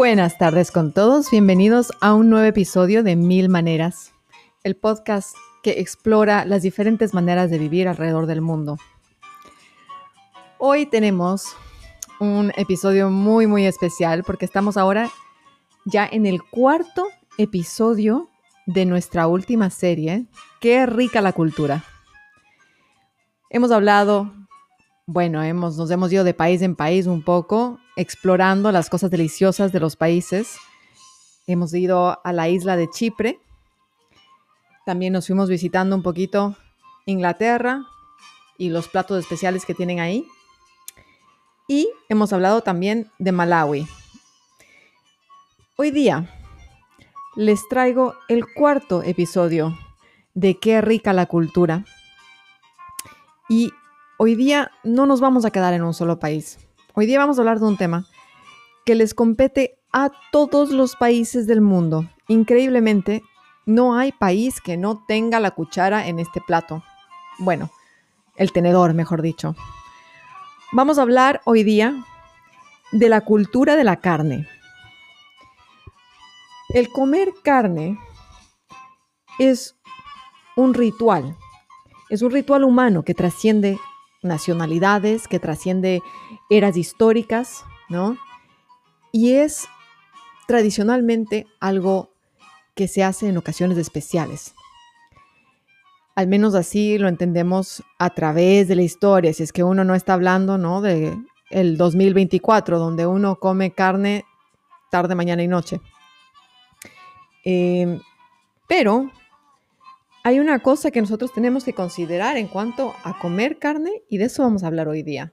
Buenas tardes con todos, bienvenidos a un nuevo episodio de Mil Maneras, el podcast que explora las diferentes maneras de vivir alrededor del mundo. Hoy tenemos un episodio muy muy especial porque estamos ahora ya en el cuarto episodio de nuestra última serie, Qué rica la cultura. Hemos hablado, bueno, hemos, nos hemos ido de país en país un poco, explorando las cosas deliciosas de los países. Hemos ido a la isla de Chipre. También nos fuimos visitando un poquito Inglaterra y los platos especiales que tienen ahí. Y hemos hablado también de Malawi. Hoy día les traigo el cuarto episodio de Qué rica la cultura. Y hoy día no nos vamos a quedar en un solo país. Hoy día vamos a hablar de un tema que les compete a todos los países del mundo. Increíblemente, no hay país que no tenga la cuchara en este plato. Bueno, el tenedor, mejor dicho. Vamos a hablar hoy día de la cultura de la carne. El comer carne es un ritual, es un ritual humano que trasciende nacionalidades, que trasciende eras históricas, ¿no? Y es tradicionalmente algo que se hace en ocasiones especiales. Al menos así lo entendemos a través de la historia, si es que uno no está hablando, ¿no? De el 2024, donde uno come carne tarde, mañana y noche. Eh, pero hay una cosa que nosotros tenemos que considerar en cuanto a comer carne y de eso vamos a hablar hoy día.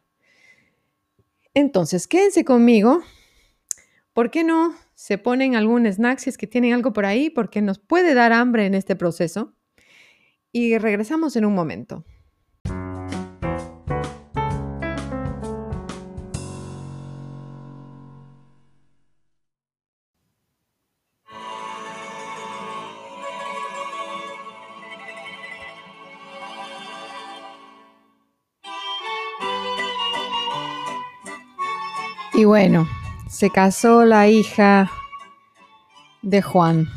Entonces, quédense conmigo. ¿Por qué no se ponen algún snack si es que tienen algo por ahí? Porque nos puede dar hambre en este proceso. Y regresamos en un momento. Y bueno, se casó la hija de Juan.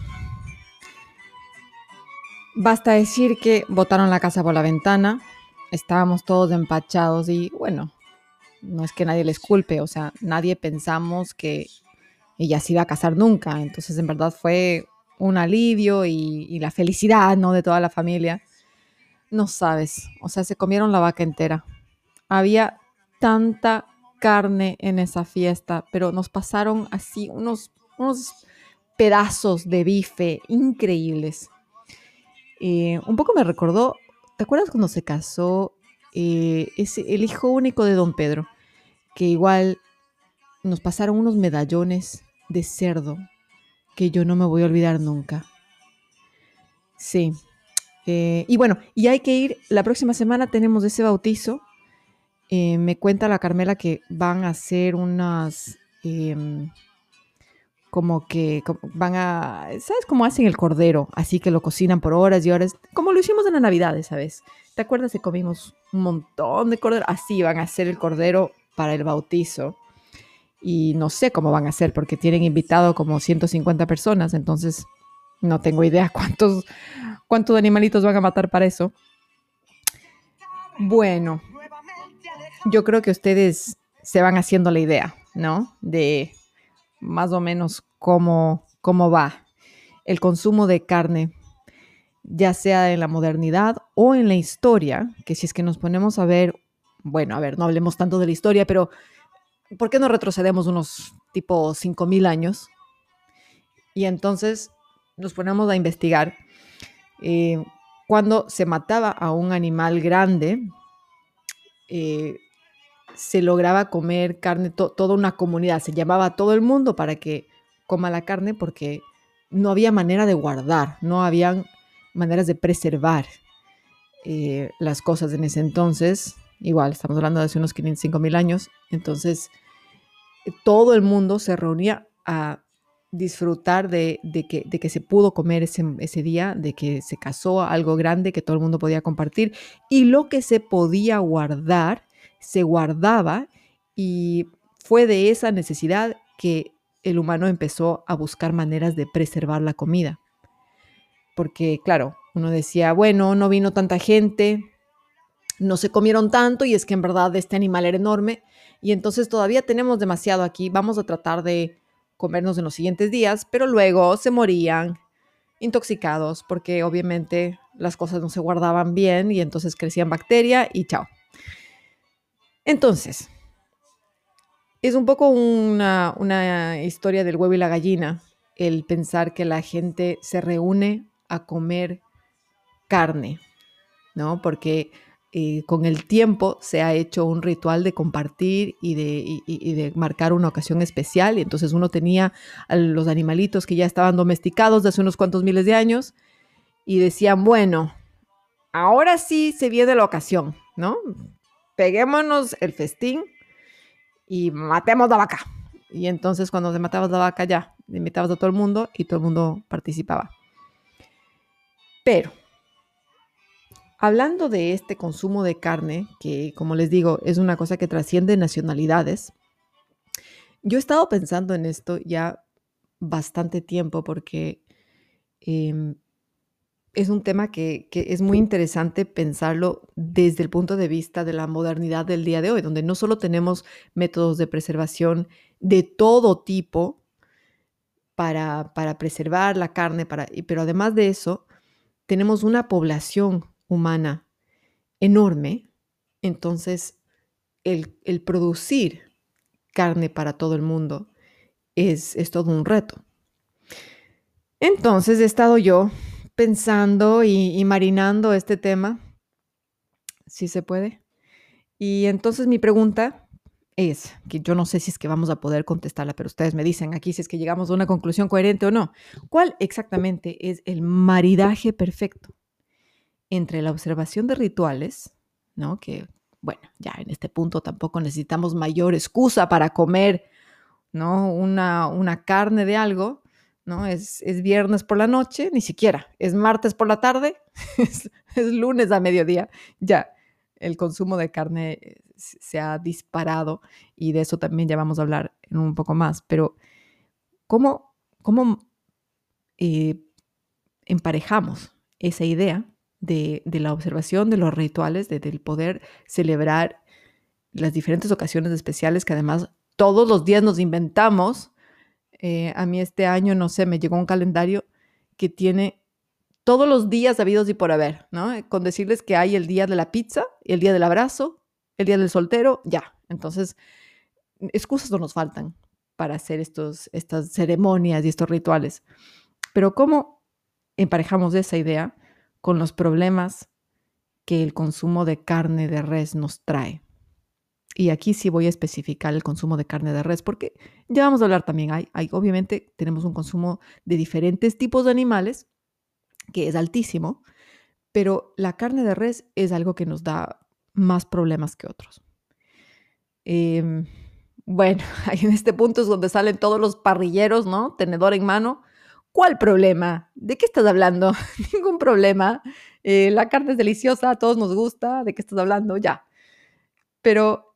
Basta decir que botaron la casa por la ventana, estábamos todos empachados y bueno, no es que nadie les culpe, o sea, nadie pensamos que ella se iba a casar nunca, entonces en verdad fue un alivio y, y la felicidad, ¿no? De toda la familia. No sabes, o sea, se comieron la vaca entera. Había tanta carne en esa fiesta, pero nos pasaron así unos, unos pedazos de bife increíbles. Eh, un poco me recordó, ¿te acuerdas cuando se casó eh, el hijo único de don Pedro? Que igual nos pasaron unos medallones de cerdo que yo no me voy a olvidar nunca. Sí. Eh, y bueno, y hay que ir, la próxima semana tenemos ese bautizo eh, me cuenta la Carmela que van a hacer unas, em, como que van a, ¿sabes cómo hacen el cordero? Así que lo cocinan por horas y horas, como lo hicimos en la Navidad, ¿sabes? ¿Te acuerdas que comimos un montón de cordero? Así van a hacer el cordero para el bautizo. Y no sé cómo van a hacer porque tienen invitado como 150 personas, entonces no tengo idea cuántos, cuántos animalitos van a matar para eso. Bueno, yo creo que ustedes se van haciendo la idea, ¿no? De más o menos cómo, cómo va el consumo de carne, ya sea en la modernidad o en la historia, que si es que nos ponemos a ver, bueno, a ver, no hablemos tanto de la historia, pero ¿por qué no retrocedemos unos tipo 5.000 años? Y entonces nos ponemos a investigar. Eh, cuando se mataba a un animal grande, eh, se lograba comer carne, toda una comunidad, se llamaba a todo el mundo para que coma la carne porque no había manera de guardar, no habían maneras de preservar eh, las cosas en ese entonces. Igual, estamos hablando de hace unos 5 mil años. Entonces, todo el mundo se reunía a disfrutar de, que, de que, se pudo comer ese, ese, día, de que se casó algo grande que todo el mundo podía compartir y lo que se podía guardar se guardaba y fue de esa necesidad que el humano empezó a buscar maneras de preservar la comida. Porque, claro, uno decía, bueno, no vino tanta gente, no se comieron tanto y es que en verdad este animal era enorme y entonces todavía tenemos demasiado aquí, vamos a tratar de comernos en los siguientes días, pero luego se morían intoxicados porque obviamente las cosas no se guardaban bien y entonces crecían bacteria y chao. Entonces, es un poco una, una historia del huevo y la gallina, el pensar que la gente se reúne a comer carne, ¿no? Porque eh, con el tiempo se ha hecho un ritual de compartir y de, de, marcar una ocasión especial. Y entonces uno tenía a los animalitos que ya estaban domesticados de hace unos cuantos miles de años y decían, bueno, ahora sí se viene la ocasión, ¿no? Peguémonos el festín y matemos la vaca. Y entonces cuando se mataba la vaca ya, invitabas a todo el mundo y todo el mundo participaba. Pero Hablando de este consumo de carne, que como les digo, es una cosa que trasciende nacionalidades, yo he estado pensando en esto ya bastante tiempo porque em, es un tema que, es muy interesante pensarlo desde el punto de vista de la modernidad del día de hoy, donde no solo tenemos métodos de preservación de todo tipo para, preservar la carne, para, pero además de eso, tenemos una población humana enorme, entonces el, producir carne para todo el mundo es, es todo un reto. Entonces he estado yo pensando y, marinando este tema, si se puede. Y entonces mi pregunta es, que yo no sé si es que vamos a poder contestarla, pero ustedes me dicen aquí si es que llegamos a una conclusión coherente o no. ¿Cuál exactamente es el maridaje perfecto entre la observación de rituales, ¿no? Que, bueno, ya en este punto tampoco necesitamos mayor excusa para comer, ¿no? Una, una carne de algo, ¿no? Es, es, viernes por la noche, ni siquiera, es martes por la tarde, es, es lunes a mediodía, ya el consumo de carne eh, se ha disparado y de eso también ya vamos a hablar en un poco más, pero ¿cómo, cómo eh, emparejamos esa idea de, la observación de los rituales, de, del poder celebrar las diferentes ocasiones especiales que además todos los días nos inventamos. Eh, a mí este año, no sé, me llegó un calendario que tiene todos los días habidos y por haber, ¿no? Con decirles que hay el día de la pizza, el día del abrazo, el día del soltero, ya. Entonces, excusas no nos faltan para hacer estos, estas ceremonias y estos rituales. Pero ¿cómo emparejamos esa idea con los problemas que el consumo de carne de res nos trae. Y aquí sí voy a especificar el consumo de carne de res, porque ya vamos a hablar también, hay, obviamente tenemos un consumo de diferentes tipos de animales, que es altísimo, pero la carne de res es algo que nos da más problemas que otros. Em, bueno, ahí en este punto es donde salen todos los parrilleros, ¿no? Tenedor en mano, ¿Cuál problema? ¿De qué estás hablando? Ningún problema. Eh, la carne es deliciosa, a todos nos gusta. ¿De qué estás hablando? Ya. Pero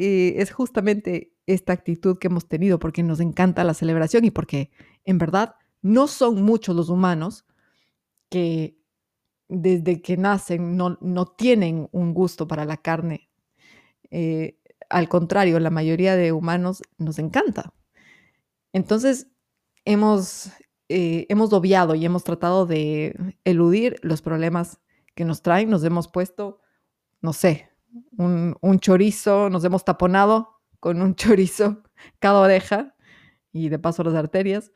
eh, es justamente esta actitud que hemos tenido porque nos encanta la celebración y porque en verdad no son muchos los humanos que desde que nacen no, no tienen un gusto para la carne. Eh, al contrario, la mayoría de humanos nos encanta. Entonces, hemos eh, hemos obviado y hemos tratado de eludir los problemas que nos traen. Nos hemos puesto, no sé, un, chorizo, nos hemos taponado con un chorizo cada oreja y de paso las arterias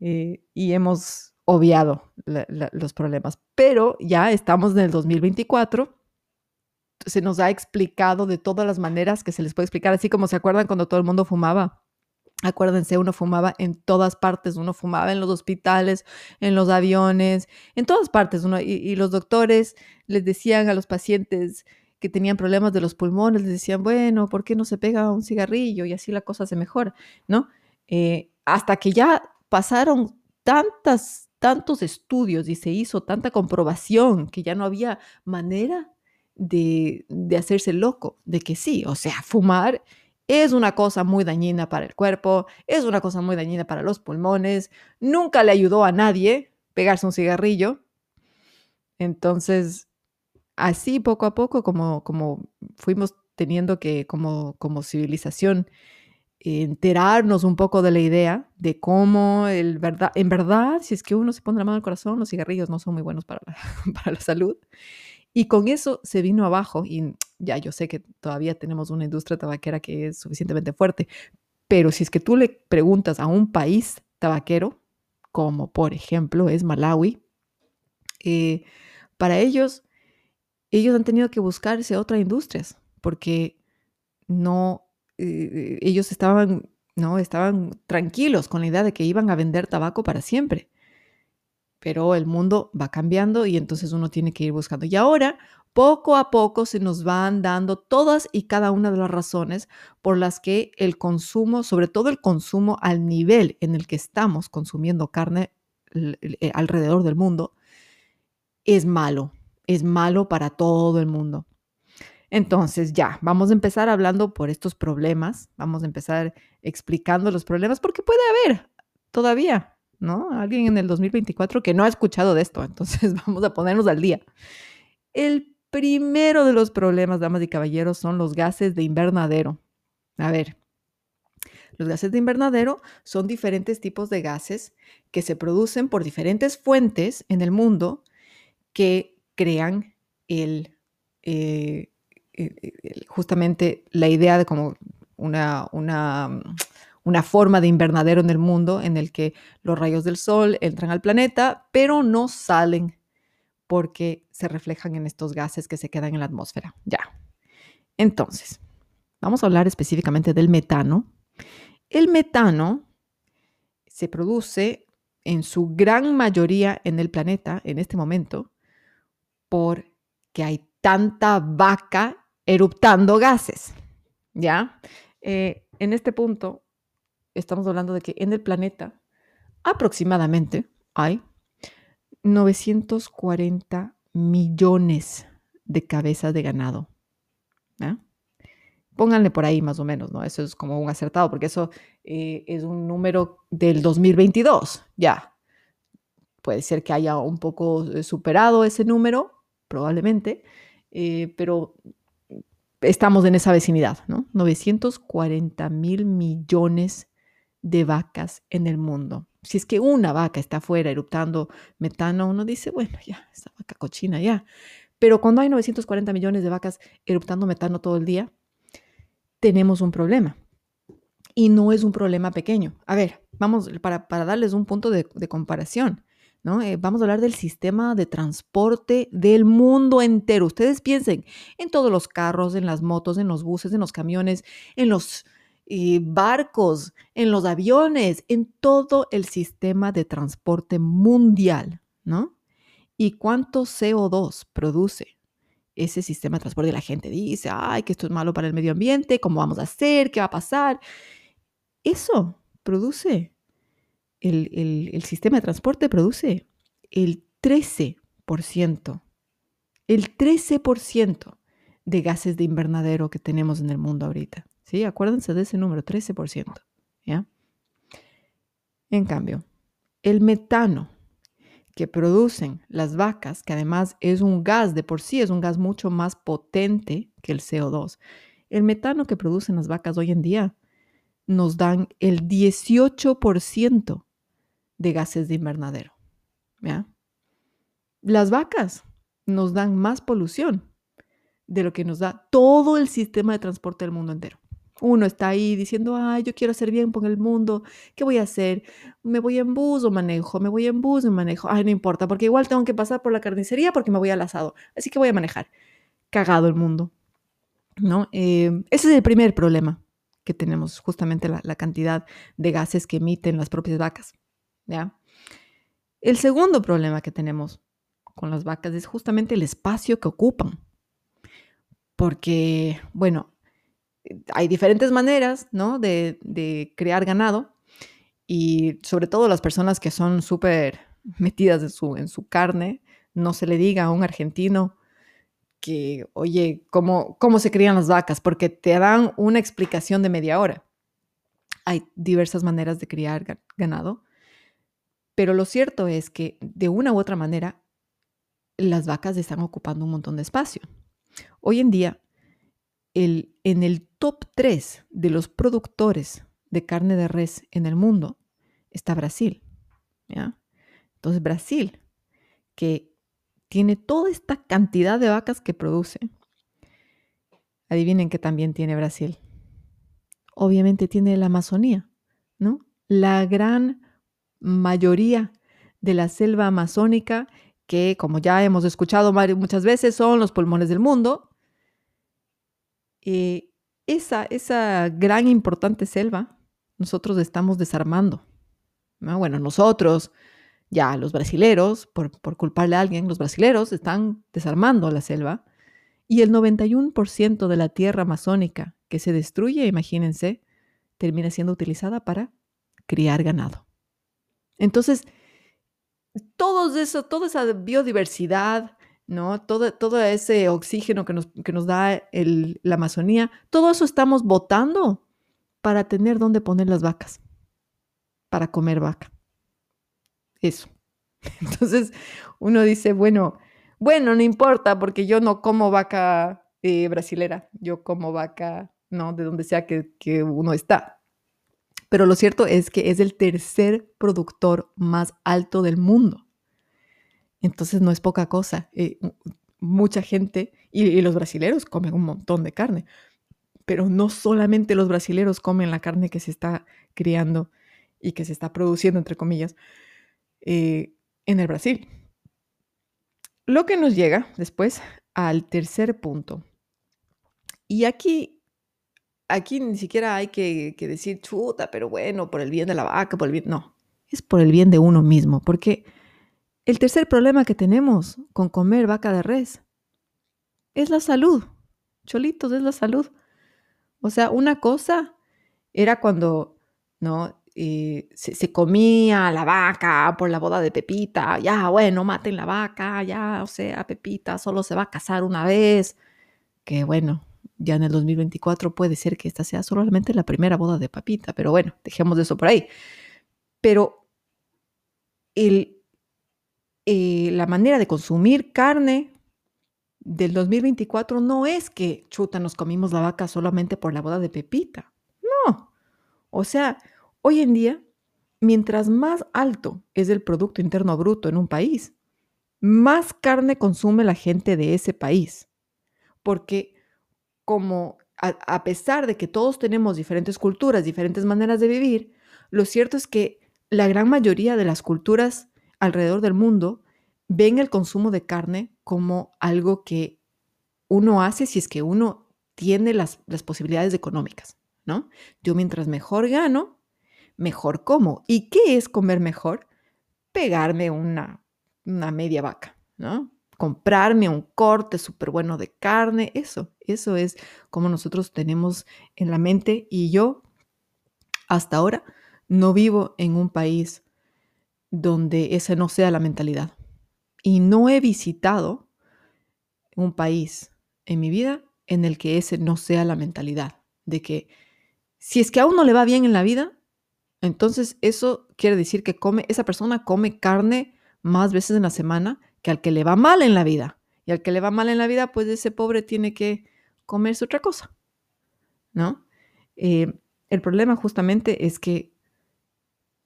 eh, y hemos obviado los problemas. Pero ya estamos en el 2024 se nos ha explicado de todas las maneras que se les puede explicar, así como se acuerdan cuando todo el mundo fumaba Acuérdense, uno fumaba en todas partes, uno fumaba en los hospitales, en los aviones, en todas partes. Uno, y, los doctores les decían a los pacientes que tenían problemas de los pulmones, les decían, bueno, ¿por qué no se pega un cigarrillo? Y así la cosa se mejora, ¿no? Eh, hasta que ya pasaron tantas, tantos estudios y se hizo tanta comprobación que ya no había manera de, de hacerse loco, de que sí, o sea, fumar es una cosa muy dañina para el cuerpo, es una cosa muy dañina para los pulmones, nunca le ayudó a nadie pegarse un cigarrillo. Entonces, así poco a poco, como, como fuimos teniendo que, como, como civilización, enterarnos un poco de la idea de cómo el verdad, en verdad, si es que uno se pone la mano al corazón, los cigarrillos no son muy buenos para la, para la salud. Y con eso se vino abajo y ya yo sé que todavía tenemos una industria tabaquera que es suficientemente fuerte, pero si es que tú le preguntas a un país tabaquero, como por ejemplo es Malawi, eh, para ellos, ellos han tenido que buscarse otras industrias porque no, eh, ellos estaban, no, estaban tranquilos con la idea de que iban a vender tabaco para siempre pero el mundo va cambiando y entonces uno tiene que ir buscando. Y ahora, poco a poco, se nos van dando todas y cada una de las razones por las que el consumo, sobre todo el consumo al nivel en el que estamos consumiendo carne eh, alrededor del mundo, es malo, es malo para todo el mundo. Entonces, ya, vamos a empezar hablando por estos problemas, vamos a empezar explicando los problemas, porque puede haber todavía ¿no? Alguien en el 2024 que no ha escuchado de esto, entonces vamos a ponernos al día. El primero de los problemas, damas y caballeros, son los gases de invernadero. A ver, los gases de invernadero son diferentes tipos de gases que se producen por diferentes fuentes en el mundo que crean el, eh, justamente la idea de como una, una una forma de invernadero en el mundo en el que los rayos del sol entran al planeta, pero no salen porque se reflejan en estos gases que se quedan en la atmósfera. Ya. Entonces, vamos a hablar específicamente del metano. El metano se produce en su gran mayoría en el planeta en este momento porque hay tanta vaca eruptando gases. ¿Ya? Eh, en este punto, estamos hablando de que en el planeta aproximadamente hay 940 millones de cabezas de ganado. Pónganle por ahí más o menos, ¿no? Eso es como un acertado, porque eso eh, es un número del 2022, ya. Puede ser que haya un poco eh, superado ese número, probablemente, eh, pero estamos en esa vecinidad, ¿no? 940 mil millones de vacas en el mundo. Si es que una vaca está afuera eruptando metano, uno dice, bueno, ya, esa vaca cochina, ya. Pero cuando hay 940 millones de vacas eruptando metano todo el día, tenemos un problema. Y no es un problema pequeño. A ver, vamos, para, darles un punto de, comparación, ¿no? Eh, vamos a hablar del sistema de transporte del mundo entero. Ustedes piensen en todos los carros, en las motos, en los buses, en los camiones, en los y barcos, en los aviones, en todo el sistema de transporte mundial, ¿no? ¿Y cuánto CO2 produce ese sistema de transporte? La gente dice, ay, que esto es malo para el medio ambiente, ¿cómo vamos a hacer? ¿Qué va a pasar? Eso produce, el, el sistema de transporte produce el 13%, el 13% de gases de invernadero que tenemos en el mundo ahorita. ¿sí? Acuérdense de ese número, 13%, ¿ya? En cambio, el metano que producen las vacas, que además es un gas de por sí, es un gas mucho más potente que el CO2, el metano que producen las vacas hoy en día nos dan el 18% de gases de invernadero. ¿ya? Las vacas nos dan más polución de lo que nos da todo el sistema de transporte del mundo entero. Uno está ahí diciendo, ay, yo quiero hacer bien con el mundo, ¿qué voy a hacer? ¿Me voy en bus o manejo? ¿Me voy en bus o manejo? Ay, no importa, porque igual tengo que pasar por la carnicería porque me voy al asado, así que voy a manejar. Cagado el mundo, ¿no? Eh, ese es el primer problema que tenemos, justamente la, la cantidad de gases que emiten las propias vacas, El segundo problema que tenemos con las vacas es justamente el espacio que ocupan. Porque, bueno, hay diferentes maneras, ¿no? De, crear ganado y sobre todo las personas que son súper metidas en su, en su carne, no se le diga a un argentino que, oye, ¿cómo, ¿cómo se crían las vacas? Porque te dan una explicación de media hora. Hay diversas maneras de criar ganado, pero lo cierto es que de una u otra manera las vacas están ocupando un montón de espacio. Hoy en día, el, en el top 3 de los productores de carne de res en el mundo está Brasil. ¿ya? Entonces Brasil, que tiene toda esta cantidad de vacas que produce, adivinen que también tiene Brasil. Obviamente tiene la Amazonía, ¿no? La gran mayoría de la selva amazónica, que como ya hemos escuchado muchas veces, son los pulmones del mundo. Eh, esa, esa gran importante selva, nosotros estamos desarmando. Bueno, nosotros, ya los brasileros, por, por culparle a alguien, los brasileros están desarmando la selva y el 91% de la tierra amazónica que se destruye, imagínense, termina siendo utilizada para criar ganado. Entonces, todo eso, toda esa biodiversidad, ¿no? Todo, todo ese oxígeno que nos, da la Amazonía, todo eso estamos botando para tener dónde poner las vacas, para comer vaca. Eso. Entonces uno dice, bueno, bueno, no importa porque yo no como vaca eh, brasilera, yo como vaca, no, de donde sea que uno está. Pero lo cierto es que es el tercer productor más alto del mundo. Entonces no es poca cosa. Eh, mucha gente, y, los brasileros comen un montón de carne, pero no solamente los brasileros comen la carne que se está criando y que se está produciendo, entre comillas, eh, en el Brasil. Lo que nos llega después al tercer punto. Y aquí, aquí ni siquiera hay que, decir chuta, pero bueno, por el bien de la vaca, por el bien. No, es por el bien de uno mismo, porque el tercer problema que tenemos con comer vaca de res es la salud. Cholitos, es la salud. O sea, una cosa era cuando, ¿no? Eh, se, comía la vaca por la boda de Pepita, ya, bueno, maten la vaca, ya, o sea, Pepita solo se va a casar una vez, que bueno, ya en el 2024 puede ser que esta sea solamente la primera boda de Pepita, pero bueno, dejemos de eso por ahí. Pero el, eh, la manera de consumir carne del 2024 no es que, chuta, nos comimos la vaca solamente por la boda de Pepita. No. O sea, hoy en día, mientras más alto es el Producto Interno Bruto en un país, más carne consume la gente de ese país. Porque como a, pesar de que todos tenemos diferentes culturas, diferentes maneras de vivir, lo cierto es que la gran mayoría de las culturas alrededor del mundo ven el consumo de carne como algo que uno hace si es que uno tiene las, posibilidades económicas, ¿no? Yo mientras mejor gano, mejor como. ¿Y qué es comer mejor? Pegarme una, una media vaca, ¿no? Comprarme un corte súper bueno de carne, eso, eso es como nosotros tenemos en la mente y yo hasta ahora no vivo en un país donde esa no sea la mentalidad. Y no he visitado un país en mi vida en el que ese no sea la mentalidad, de que si es que a uno le va bien en la vida, entonces eso quiere decir que come, esa persona come carne más veces en la semana que al que le va mal en la vida. Y al que le va mal en la vida, pues ese pobre tiene que comerse otra cosa, ¿no? Eh, el problema justamente es que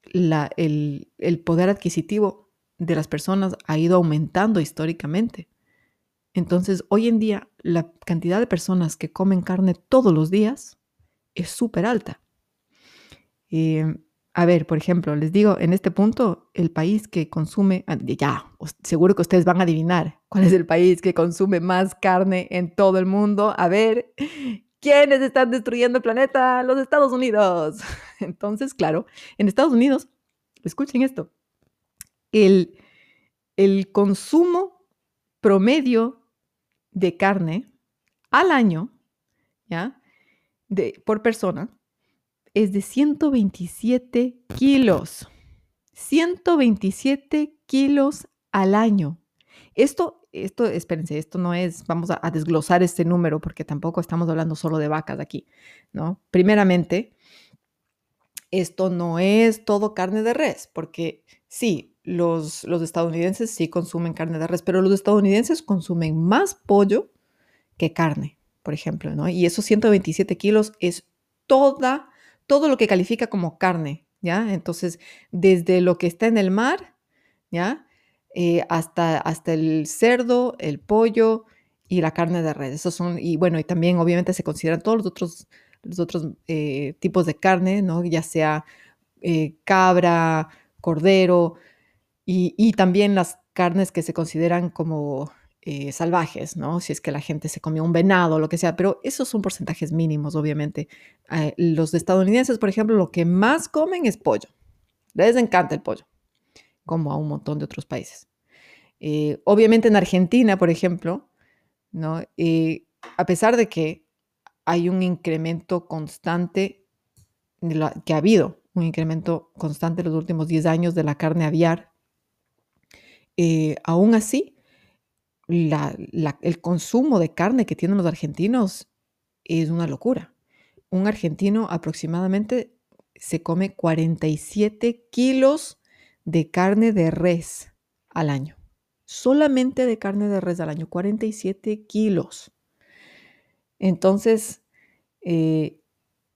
el poder adquisitivo de las personas ha ido aumentando históricamente. Entonces, hoy en día, la cantidad de personas que comen carne todos los días es súper alta. Eh, a ver, por ejemplo, les digo, en este punto, el país que consume, ah, ya, seguro que ustedes van a adivinar cuál es el país que consume más carne en todo el mundo. A ver, ¿quiénes están destruyendo el planeta? Los Estados Unidos. Entonces, claro, en Estados Unidos, escuchen esto, el, el consumo promedio de carne al año, ¿ya? De, por persona, es de 127 kilos. 127 kilos al año. Esto esto, espérense, esto no es, vamos a, desglosar este número porque tampoco estamos hablando solo de vacas aquí, ¿no? Primeramente, esto no es todo carne de res, porque sí, los, los estadounidenses sí consumen carne de res, pero los estadounidenses consumen más pollo que carne, por ejemplo, ¿no? Y esos 127 kilos es toda, todo lo que califica como carne, ¿ya? Entonces, desde lo que está en el mar, ¿ya? Eh, hasta, hasta el cerdo, el pollo y la carne de res. Esos son, y bueno, y también obviamente se consideran todos los otros, los otros eh, tipos de carne, ¿no? Ya sea eh, cabra, cordero, y, también las carnes que se consideran como eh, salvajes, ¿no? Si es que la gente se comió un venado o lo que sea, pero esos son porcentajes mínimos, obviamente. Eh, los estadounidenses, por ejemplo, lo que más comen es pollo. Les encanta el pollo, como a un montón de otros países. Eh, obviamente en Argentina, por ejemplo, ¿no? a pesar de que hay un incremento constante, que ha habido un incremento constante en los últimos 10 años de la carne aviar, aún así, el consumo de carne que tienen los argentinos es una locura. Un argentino aproximadamente se come 47 kilos de carne de res al año. Solamente de carne de res al año, 47 kilos. Entonces, eh,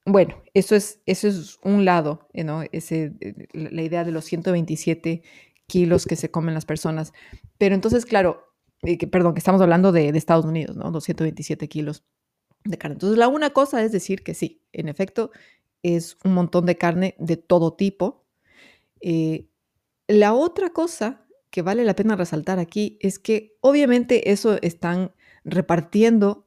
bueno, eso es, eso es un lado, ¿no? Ese, eh, la idea de los 127 kilos que se comen las personas. Pero entonces, claro, eh, que, perdón, que estamos hablando de, Estados Unidos, ¿no? 227 kilos de carne. Entonces, la una cosa es decir que sí, en efecto, es un montón de carne de todo tipo. Eh, la otra cosa que vale la pena resaltar aquí es que obviamente eso están repartiendo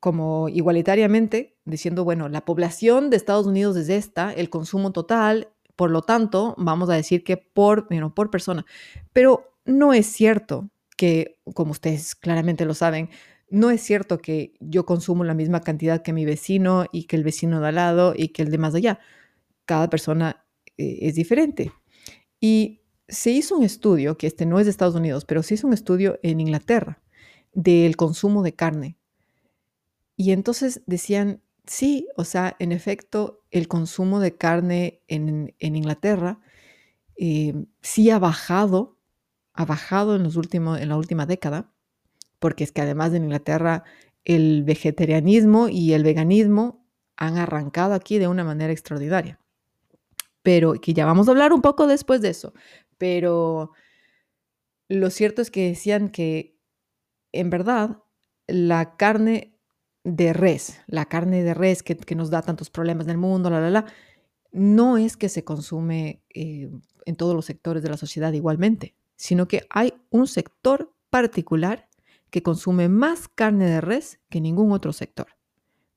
como igualitariamente, diciendo, bueno, la población de Estados Unidos es esta, el consumo total por lo tanto, vamos a decir que por, por persona. Pero no es cierto que, como ustedes claramente lo saben, no es cierto que yo consumo la misma cantidad que mi vecino y que el vecino de al lado y que el de más allá. Cada persona eh, es diferente. Y se hizo un estudio, que este no es de Estados Unidos, pero se hizo un estudio en Inglaterra del consumo de carne. Y entonces decían, sí, o sea, en efecto, el consumo de carne en, Inglaterra eh, sí ha bajado, ha bajado en, los últimos, en la última década, porque es que además de Inglaterra el vegetarianismo y el veganismo han arrancado aquí de una manera extraordinaria. Pero que ya vamos a hablar un poco después de eso. Pero lo cierto es que decían que en verdad la carne de res, la carne de res que, nos da tantos problemas en el mundo, la, la, la, no es que se consume eh, en todos los sectores de la sociedad igualmente, sino que hay un sector particular que consume más carne de res que ningún otro sector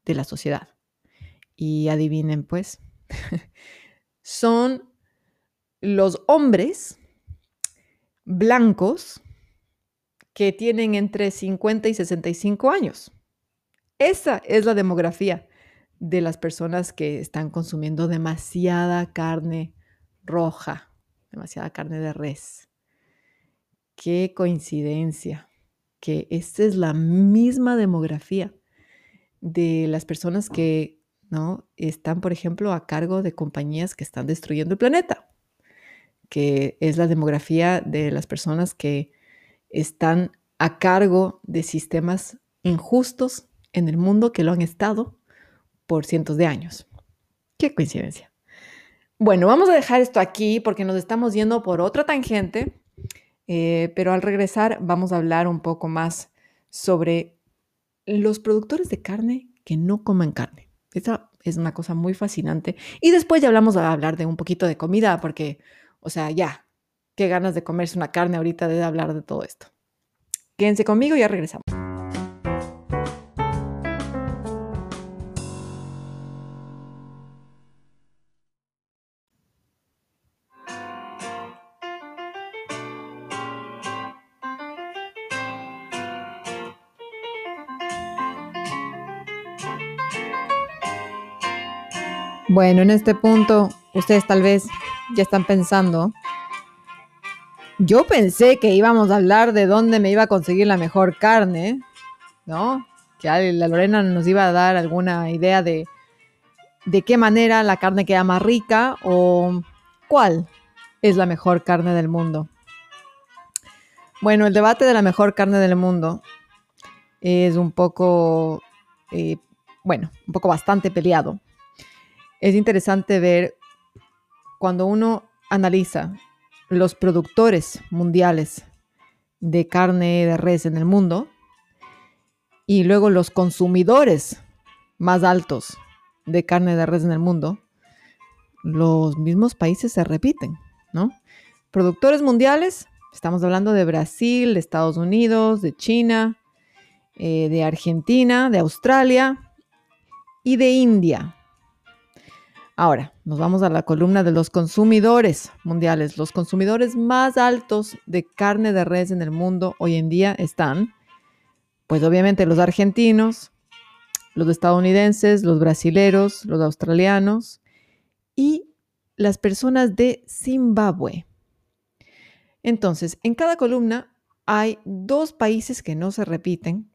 de la sociedad. Y adivinen pues, son los hombres blancos que tienen entre 50 y 65 años. Esa es la demografía de las personas que están consumiendo demasiada carne roja, demasiada carne de res. Qué coincidencia que esta es la misma demografía de las personas que ¿no? están, por ejemplo, a cargo de compañías que están destruyendo el planeta, que es la demografía de las personas que están a cargo de sistemas injustos en el mundo que lo han estado por cientos de años. Qué coincidencia. Bueno, vamos a dejar esto aquí porque nos estamos yendo por otra tangente, eh, pero al regresar vamos a hablar un poco más sobre los productores de carne que no comen carne. Esta es una cosa muy fascinante. Y después ya hablamos a hablar de un poquito de comida porque, o sea, ya, qué ganas de comerse una carne ahorita de hablar de todo esto. Quédense conmigo y ya regresamos. Bueno, en este punto ustedes tal vez ya están pensando Yo pensé que íbamos a hablar de dónde me iba a conseguir la mejor carne, ¿no? Que la Lorena nos iba a dar alguna idea de de qué manera la carne queda más rica o cuál es la mejor carne del mundo. Bueno, el debate de la mejor carne del mundo es un poco, eh, bueno, un poco bastante peleado. Es interesante ver cuando uno analiza los productores mundiales de carne de res en el mundo y luego los consumidores más altos de carne de res en el mundo, los mismos países se repiten, ¿no? Productores mundiales, estamos hablando de Brasil, de Estados Unidos, de China, eh, de Argentina, de Australia y de India. Ahora, nos vamos a la columna de los consumidores mundiales. Los consumidores más altos de carne de res en el mundo hoy en día están, pues obviamente los argentinos, los estadounidenses, los brasileros, los australianos y las personas de Zimbabue. Entonces, en cada columna hay dos países que no se repiten,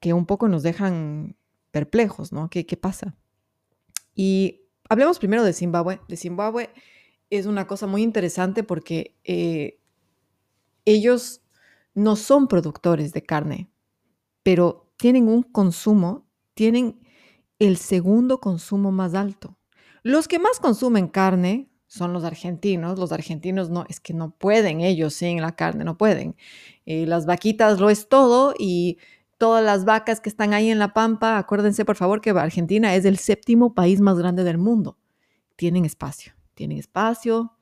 que un poco nos dejan perplejos, ¿no? ¿Qué, pasa? Y hablemos primero de Zimbabue. De Zimbabue es una cosa muy interesante porque eh, ellos no son productores de carne, pero tienen un consumo tienen el segundo consumo más alto. Los que más consumen carne son los argentinos. Los argentinos no, es que no pueden ellos sin la carne, no pueden. Eh, las vaquitas lo es todo y todas las vacas que están ahí en la pampa, acuérdense por favor que Argentina es el séptimo país más grande del mundo. Tienen espacio, tienen espacio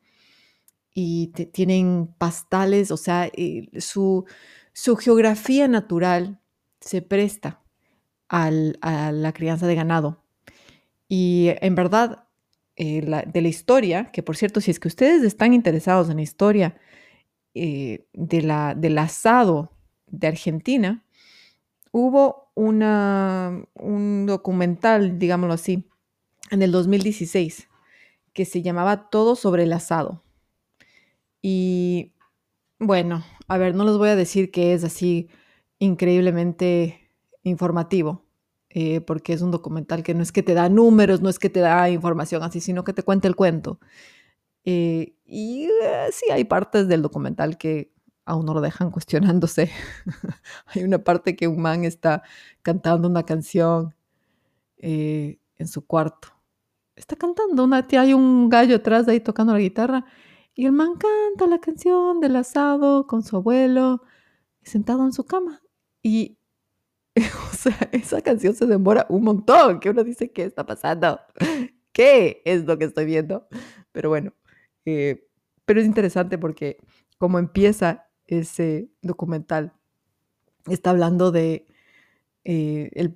y tienen pastales, o sea, eh, su, su geografía natural se presta a la crianza de ganado. Y en verdad, eh, de la historia, que por cierto, si es que ustedes están interesados en la historia eh, de la, del asado de Argentina, hubo un documental, digámoslo así, en el 2016, que se llamaba Todo sobre el asado. Y bueno, a ver, no les voy a decir que es así increíblemente informativo, eh, porque es un documental que no es que te da números, no es que te da información así, sino que te cuenta el cuento. Eh, y eh, sí, hay partes del documental que aún no lo dejan cuestionándose. hay una parte que un man está cantando una canción en su cuarto. Está cantando una tía, hay un gallo atrás de ahí tocando la guitarra y el man canta la canción del asado con su abuelo sentado en su cama. Y o sea, esa canción se demora un montón, que uno dice, ¿qué está pasando? ¿Qué es lo que estoy viendo? Pero bueno, eh, pero es interesante porque como empieza ese documental, está hablando de eh, el,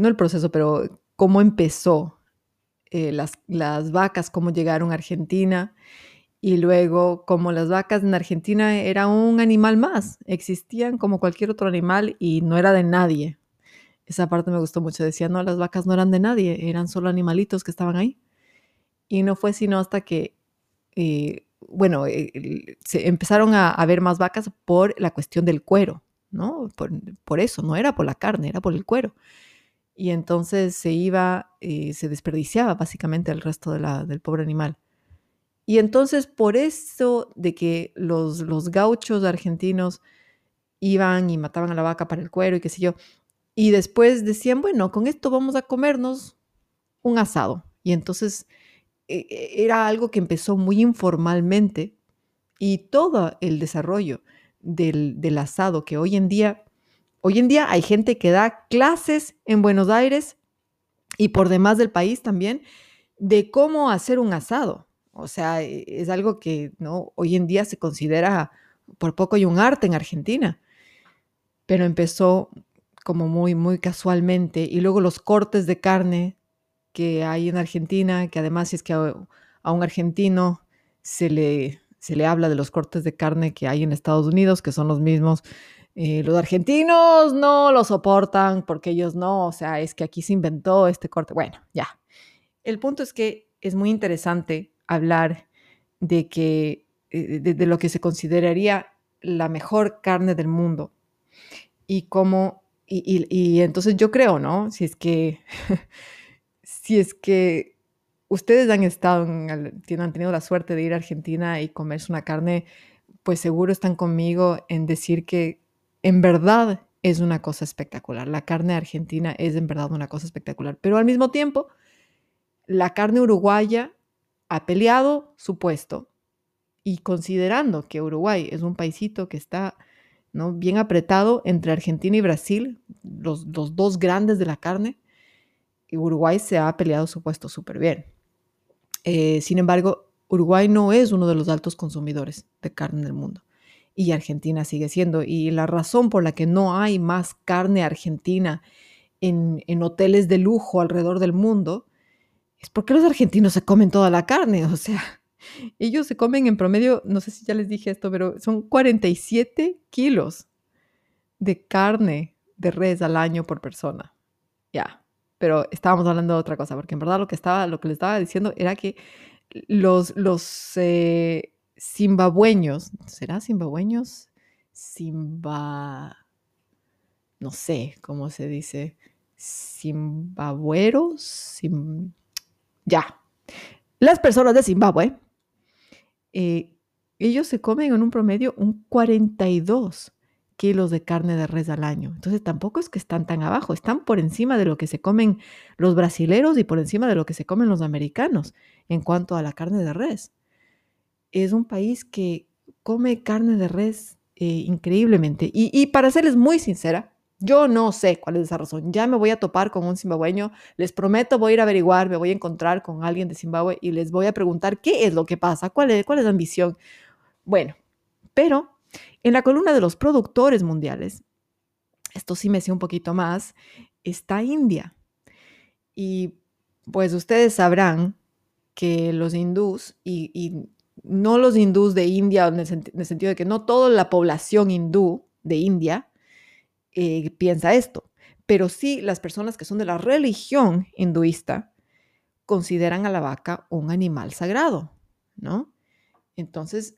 no el proceso, pero cómo empezó eh, las, las vacas, cómo llegaron a Argentina y luego, como las vacas en Argentina era un animal más, existían como cualquier otro animal y no era de nadie. Esa parte me gustó mucho. Decía, no, las vacas no eran de nadie, eran solo animalitos que estaban ahí. Y no fue sino hasta que, eh, bueno, eh, se empezaron a, ver más vacas por la cuestión del cuero, ¿no? Por, eso, no era por la carne, era por el cuero. Y entonces se iba, eh, se desperdiciaba básicamente el resto del pobre animal. Y entonces por eso de que los, los gauchos argentinos iban y mataban a la vaca para el cuero y qué sé yo, y después decían, bueno, con esto vamos a comernos un asado. Y entonces era algo que empezó muy informalmente y todo el desarrollo del, del, asado que hoy en día, hoy en día hay gente que da clases en Buenos Aires y por demás del país también de cómo hacer un asado. O sea, e, es algo que ¿no? hoy en día se considera por poco y un arte en Argentina. Pero empezó como muy, muy casualmente. Y luego los cortes de carne que hay en Argentina, que además es que a, un argentino se le, se le habla de los cortes de carne que hay en Estados Unidos, que son los mismos. Eh, los argentinos no lo soportan porque ellos no, o sea, es que aquí se inventó este corte. Bueno, ya. El punto es que es muy interesante hablar de que eh, de, lo que se consideraría la mejor carne del mundo. Y como, y, entonces yo creo, ¿no? Si es que, si es que ustedes han estado, han tenido la suerte de ir a Argentina y comerse una carne, pues seguro están conmigo en decir que en verdad es una cosa espectacular. La carne argentina es en verdad una cosa espectacular. Pero al mismo tiempo, la carne uruguaya ha peleado su puesto y considerando que Uruguay es un paisito que está bien apretado entre Argentina y Brasil, los, dos grandes de la carne, Uruguay se ha peleado su puesto súper bien. Eh, sin embargo, Uruguay no es uno de los altos consumidores de carne del mundo y Argentina sigue siendo. Y la razón por la que no hay más carne argentina en, hoteles de lujo alrededor del mundo es porque los argentinos se comen toda la carne. O sea, ellos se comen en promedio, no sé si ya les dije esto, pero son 47 kilos de carne de res al año por persona. Ya, pero estábamos hablando de otra cosa, porque en verdad lo que, estaba, lo que les estaba diciendo era que los, los eh, zimbabueños, ¿será zimbabueños? Zimba... no sé cómo se dice, zimbabueros, ya. Las personas de Zimbabue eh, ellos se comen en un promedio un 42 kilos de carne de res al año. Entonces tampoco es que están tan abajo, están por encima de lo que se comen los brasileros y por encima de lo que se comen los americanos en cuanto a la carne de res. Es un país que come carne de res eh, increíblemente. Y, para serles muy sincera, yo no sé cuál es esa razón. Ya me voy a topar con un zimbabueño. Les prometo, voy a ir a averiguar, me voy a encontrar con alguien de Zimbabue y les voy a preguntar qué es lo que pasa, cuál es, cuál es la ambición. Bueno, pero en la columna de los productores mundiales, esto sí me sé un poquito más, está India. Y pues ustedes sabrán que los hindús, y, no los hindús de India en el sentido de que no toda la población hindú de India, eh, piensa esto, pero sí las personas que son de la religión hinduista consideran a la vaca un animal sagrado, ¿no? Entonces,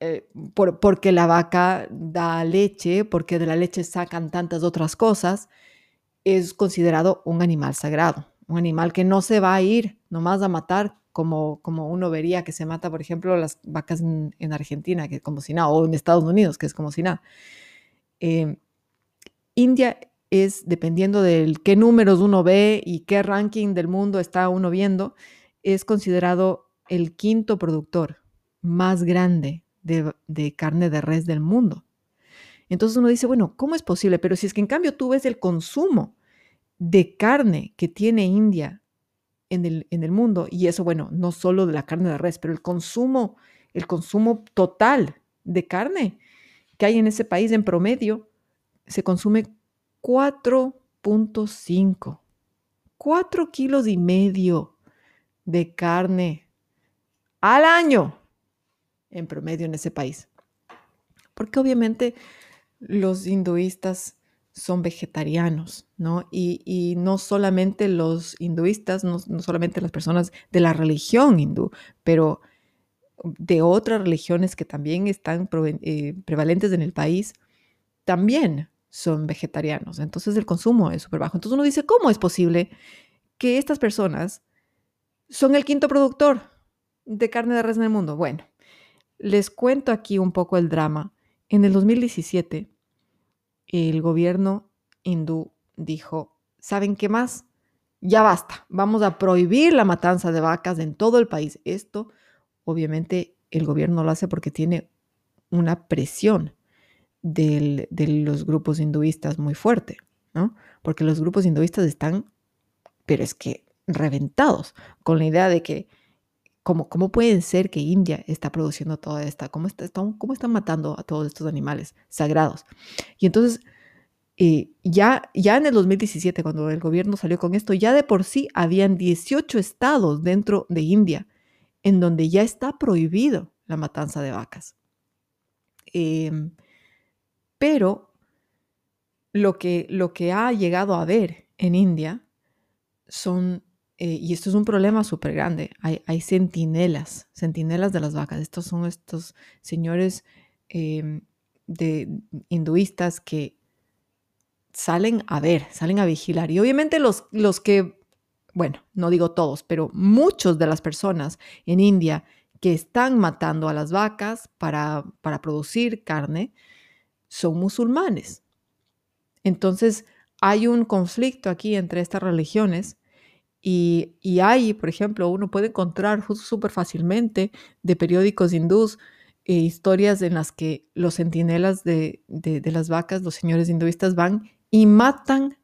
eh, porque la vaca da leche, porque de la leche sacan tantas otras cosas, es considerado un animal sagrado, un animal que no se va a ir nomás a matar como, como uno vería que se mata, por ejemplo, las vacas en, Argentina, que es como si nada, o en Estados Unidos, que es como si nada. Eh, India es, dependiendo de qué números uno ve y qué ranking del mundo está uno viendo, es considerado el quinto productor más grande de, carne de res del mundo. Entonces uno dice, bueno, ¿cómo es posible? Pero si es que en cambio tú ves el consumo de carne que tiene India en el, en el mundo, y eso, bueno, no solo de la carne de res, pero el consumo, el consumo total de carne que hay en ese país en promedio se consume 4.5, 4 kilos y medio de carne al año en promedio en ese país. Porque obviamente los hinduistas son vegetarianos, ¿no? Y, no solamente los hinduistas, no, solamente las personas de la religión hindú, pero de otras religiones que también están eh, prevalentes en el país, también son vegetarianos. Entonces el consumo es súper bajo. Entonces uno dice, ¿cómo es posible que estas personas son el quinto productor de carne de res en el mundo? Bueno, les cuento aquí un poco el drama. En el 2017, el gobierno hindú dijo, ¿saben qué más? Ya basta, vamos a prohibir la matanza de vacas en todo el país. Esto, obviamente, el gobierno lo hace porque tiene una presión de los grupos hinduistas muy fuerte, ¿no? Porque los grupos hinduistas están, pero es que reventados con la idea de que, ¿cómo, cómo puede ser que India está produciendo toda esta, cómo, está, cómo están matando a todos estos animales sagrados? Y entonces, eh, ya, ya en el 2017, cuando el gobierno salió con esto, ya de por sí habían 18 estados dentro de India en donde ya está prohibido la matanza de vacas. Eh, pero lo que, lo que ha llegado a ver en India son eh, y esto es un problema súper grande. Hay, hay centinelas, centinelas de las vacas. Estos son estos señores em, de hinduistas que salen a ver, salen a vigilar. Y obviamente los, los que, bueno, no digo todos, pero muchos de las personas en India que están matando a las vacas para, para producir carne son musulmanes. Entonces, hay un conflicto aquí entre estas religiones y, y hay, por ejemplo, uno puede encontrar súper fácilmente de periódicos hindús eh, historias en las que los centinelas de, de, las vacas, los señores hinduistas, van y matan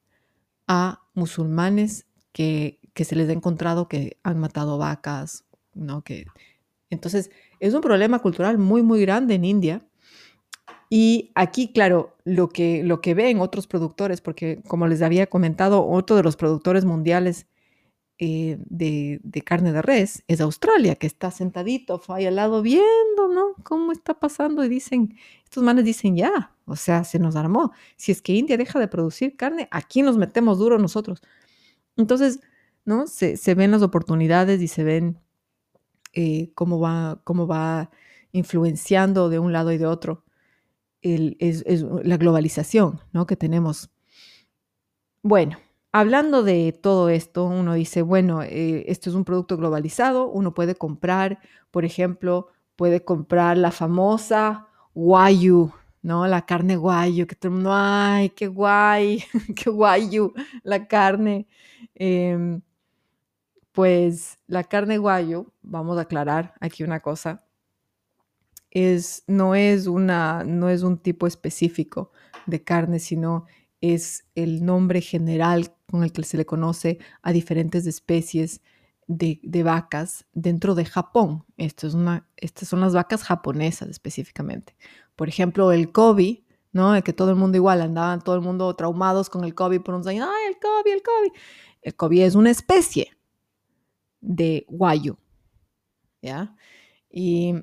a musulmanes que, que, se les ha encontrado que han matado vacas, ¿no? Que, entonces, es un problema cultural muy, muy grande en India. Y aquí, claro, lo que, lo que ven otros productores, porque como les había comentado, otro de los productores mundiales eh, de, carne de res es Australia, que está sentadito ahí al lado viendo, ¿no? ¿Cómo está pasando? Y dicen, estos manes dicen, ya, o sea, se nos armó. Si es que India deja de producir carne, aquí nos metemos duro nosotros. Entonces, ¿no? Se, ven las oportunidades y se ven eh, cómo, va, cómo va influenciando de un lado y de otro es, la globalización, ¿no? Que tenemos. Bueno, hablando de todo esto, uno dice, bueno, eh, esto es un producto globalizado, uno puede comprar, por ejemplo, puede comprar la famosa guayu, ¿no? La carne guayu, que todo el mundo, ay, qué guay, qué guayu, la carne. Em, pues la carne guayu, vamos a aclarar aquí una cosa, es, no, es una, no es un tipo específico de carne, sino es el nombre general con el que se le conoce a diferentes especies de, vacas dentro de Japón. Esto es una, estas son las vacas japonesas específicamente. Por ejemplo, el Kobe, ¿no? El que todo el mundo igual, andaban todo el mundo traumados con el Kobe por unos años. ¡Ay, el Kobe, el Kobe! El Kobe es una especie de guayo, ¿ya? Y,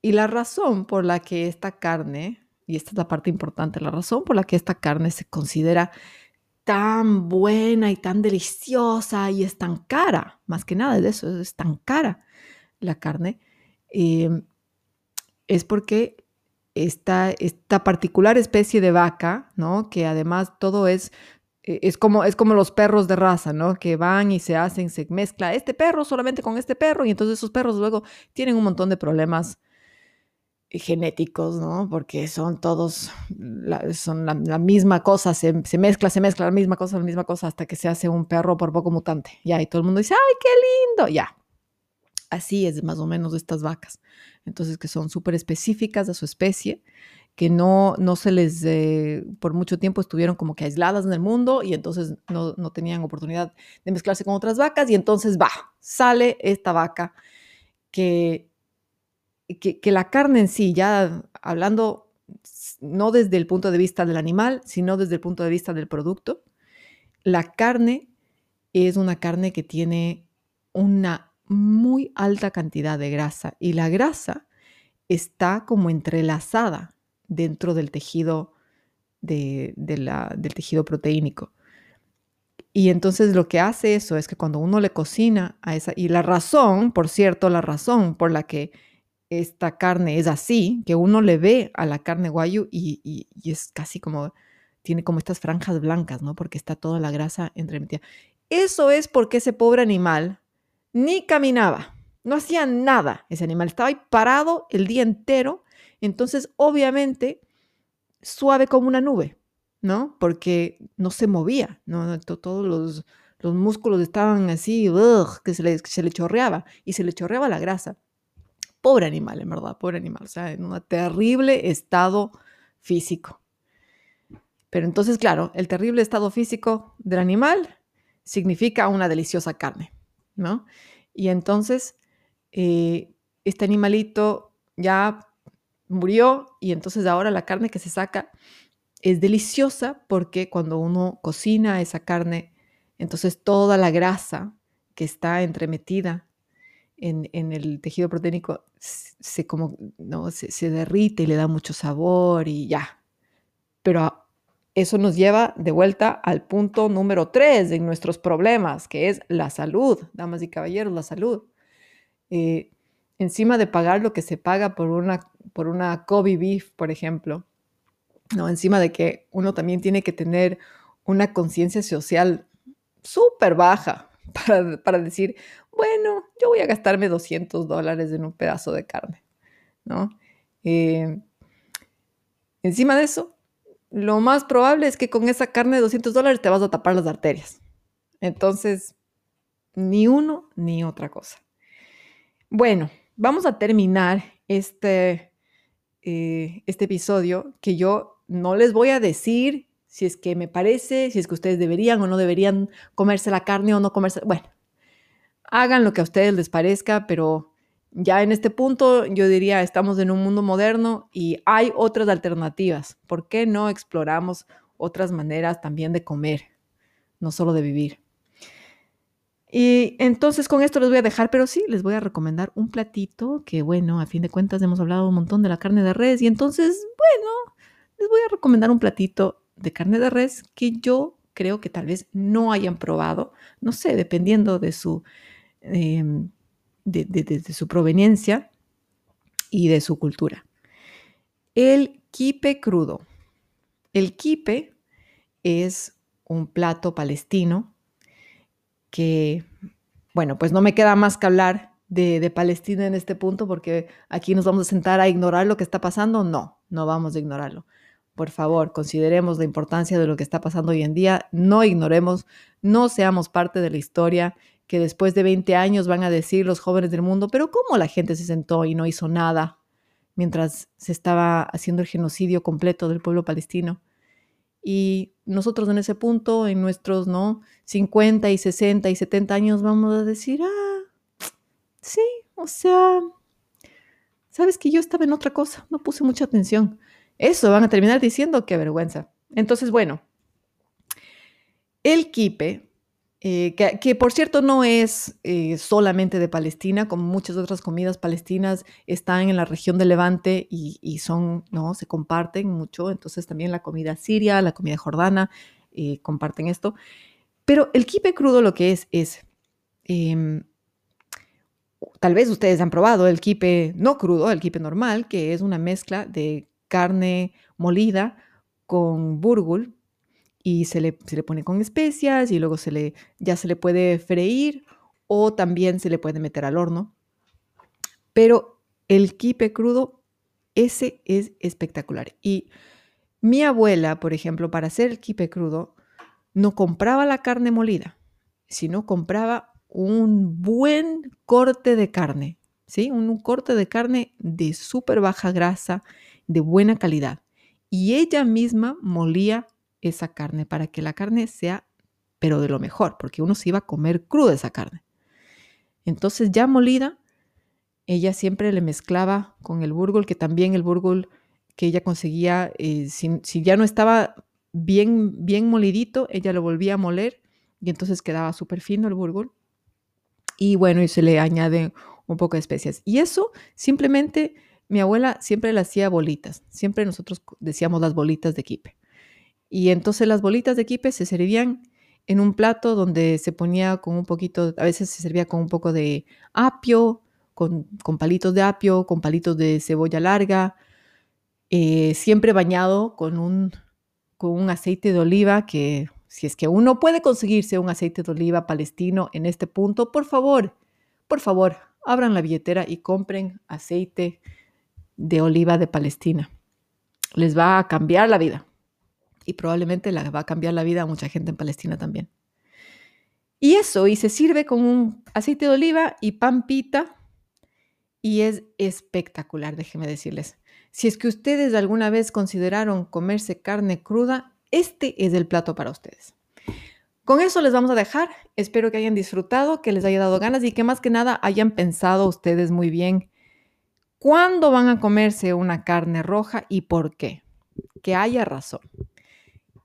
y la razón por la que esta carne, y esta es la parte importante, la razón por la que esta carne se considera tan buena y tan deliciosa y es tan cara, más que nada de eso, es tan cara la carne, em, es porque esta, esta particular especie de vaca, ¿no? Que además todo es, e, es como, es como los perros de raza, ¿no? Que van y se hacen, se mezcla este perro solamente con este perro y entonces esos perros luego tienen un montón de problemas genéticos, ¿no? Porque son todos, la, son la, misma cosa, se, mezcla, se mezcla la misma cosa, la misma cosa, hasta que se hace un perro por poco mutante. Ya, y todo el mundo dice, ¡ay, qué lindo! Ya. Así es más o menos estas vacas. Entonces, que son súper específicas de su especie, que no, no se les, eh, por mucho tiempo estuvieron como que aisladas en el mundo y entonces no, no tenían oportunidad de mezclarse con otras vacas y entonces va, sale esta vaca que que, la carne en sí, ya hablando no desde el punto de vista del animal, sino desde el punto de vista del producto, la carne es una carne que tiene una muy alta cantidad de grasa y la grasa está como entrelazada dentro del tejido del tejido proteínico. Y entonces lo que hace eso es que cuando uno le cocina a esa, y la razón, por cierto, la razón por la que esta carne es así, que uno le ve a la carne guayu y, es casi como, tiene como estas franjas blancas, ¿no? Porque está toda la grasa entremetida. Eso es porque ese pobre animal ni caminaba, no hacía nada. Ese animal estaba ahí parado el día entero, entonces obviamente suave como una nube, ¿no? Porque no se movía, ¿no? Todos los, los músculos estaban así, que se le, se le chorreaba y se le chorreaba la grasa. Pobre animal, en verdad, pobre animal, o sea, en un terrible estado físico. Pero entonces, claro, el terrible estado físico del animal significa una deliciosa carne, ¿no? Y entonces, eh, este animalito ya murió y entonces ahora la carne que se saca es deliciosa porque cuando uno cocina esa carne, entonces toda la grasa que está entremetida en, el tejido proteínico se, como, ¿no? Se, derrite y le da mucho sabor y ya. Pero eso nos lleva de vuelta al punto número tres de nuestros problemas, que es la salud, damas y caballeros, la salud. Eh, encima de pagar lo que se paga por una, por una Kobe beef, por ejemplo, ¿no? encima de que uno también tiene que tener una conciencia social súper baja para, decir, bueno, yo voy a gastarme 200 dólares en un pedazo de carne, ¿no? Eh, encima de eso, lo más probable es que con esa carne de 200 dólares te vas a tapar las arterias. Entonces, ni uno ni otra cosa. Bueno, vamos a terminar este, eh, este episodio que yo no les voy a decir si es que me parece, si es que ustedes deberían o no deberían comerse la carne o no comerse. Bueno, hagan lo que a ustedes les parezca, pero ya en este punto yo diría, estamos en un mundo moderno y hay otras alternativas. ¿Por qué no exploramos otras maneras también de comer, no solo de vivir? Y entonces con esto les voy a dejar, pero sí, les voy a recomendar un platito que, bueno, a fin de cuentas hemos hablado un montón de la carne de res y entonces, bueno, les voy a recomendar un platito de carne de res que yo creo que tal vez no hayan probado, no sé, dependiendo de su... Em, de, su proveniencia y de su cultura. El kipe crudo. El kipe es un plato palestino que, bueno, pues no me queda más que hablar de, de, Palestina en este punto porque aquí nos vamos a sentar a ignorar lo que está pasando. No, no vamos a ignorarlo. Por favor, consideremos la importancia de lo que está pasando hoy en día. No ignoremos, no seamos parte de la historia que después de 20 años van a decir los jóvenes del mundo, pero ¿cómo la gente se sentó y no hizo nada mientras se estaba haciendo el genocidio completo del pueblo palestino? Y nosotros en ese punto, en nuestros ¿no? 50 y 60 y 70 años, vamos a decir, ah, sí, o sea, sabes que yo estaba en otra cosa, no puse mucha atención. Eso van a terminar diciendo, qué vergüenza. Entonces, bueno, el kipe eh, que, por cierto no es eh, solamente de Palestina, como muchas otras comidas palestinas están en la región de Levante y, son, ¿no? Se comparten mucho, entonces también la comida siria, la comida jordana, eh, comparten esto. Pero el kipe crudo lo que es, es, em, tal vez ustedes han probado el kipe no crudo, el kipe normal, que es una mezcla de carne molida con burgul, y se le, pone con especias y luego se le, ya se le puede freír o también se le puede meter al horno. Pero el kipe crudo, ese es espectacular. Y mi abuela, por ejemplo, para hacer el kipe crudo, no compraba la carne molida, sino compraba un buen corte de carne, ¿sí? Un, corte de carne de súper baja grasa, de buena calidad. Y ella misma molía esa carne para que la carne sea, pero de lo mejor, porque uno se iba a comer cruda esa carne. Entonces ya molida, ella siempre le mezclaba con el burgol, que también el burgol que ella conseguía, eh, si, ya no estaba bien, bien molidito, ella lo volvía a moler y entonces quedaba súper fino el burgol. Y bueno, y se le añade un poco de especias. Y eso simplemente, mi abuela siempre le hacía bolitas. Siempre nosotros decíamos las bolitas de kipe. Y entonces las bolitas de quipe se servían en un plato donde se ponía con un poquito, a veces se servía con un poco de apio, con, palitos de apio, con palitos de cebolla larga, eh, siempre bañado con un, con un aceite de oliva que si es que uno puede conseguirse un aceite de oliva palestino en este punto, por favor, por favor, abran la billetera y compren aceite de oliva de Palestina. Les va a cambiar la vida y probablemente la va a cambiar la vida a mucha gente en Palestina también. Y eso, y se sirve con un aceite de oliva y pan pita y es espectacular, déjenme decirles. Si es que ustedes alguna vez consideraron comerse carne cruda, este es el plato para ustedes. Con eso les vamos a dejar. Espero que hayan disfrutado, que les haya dado ganas y que más que nada hayan pensado ustedes muy bien cuándo van a comerse una carne roja y por qué. Que haya razón.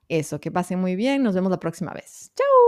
Eso, que pasen muy bien. Nos vemos la próxima vez. Chao.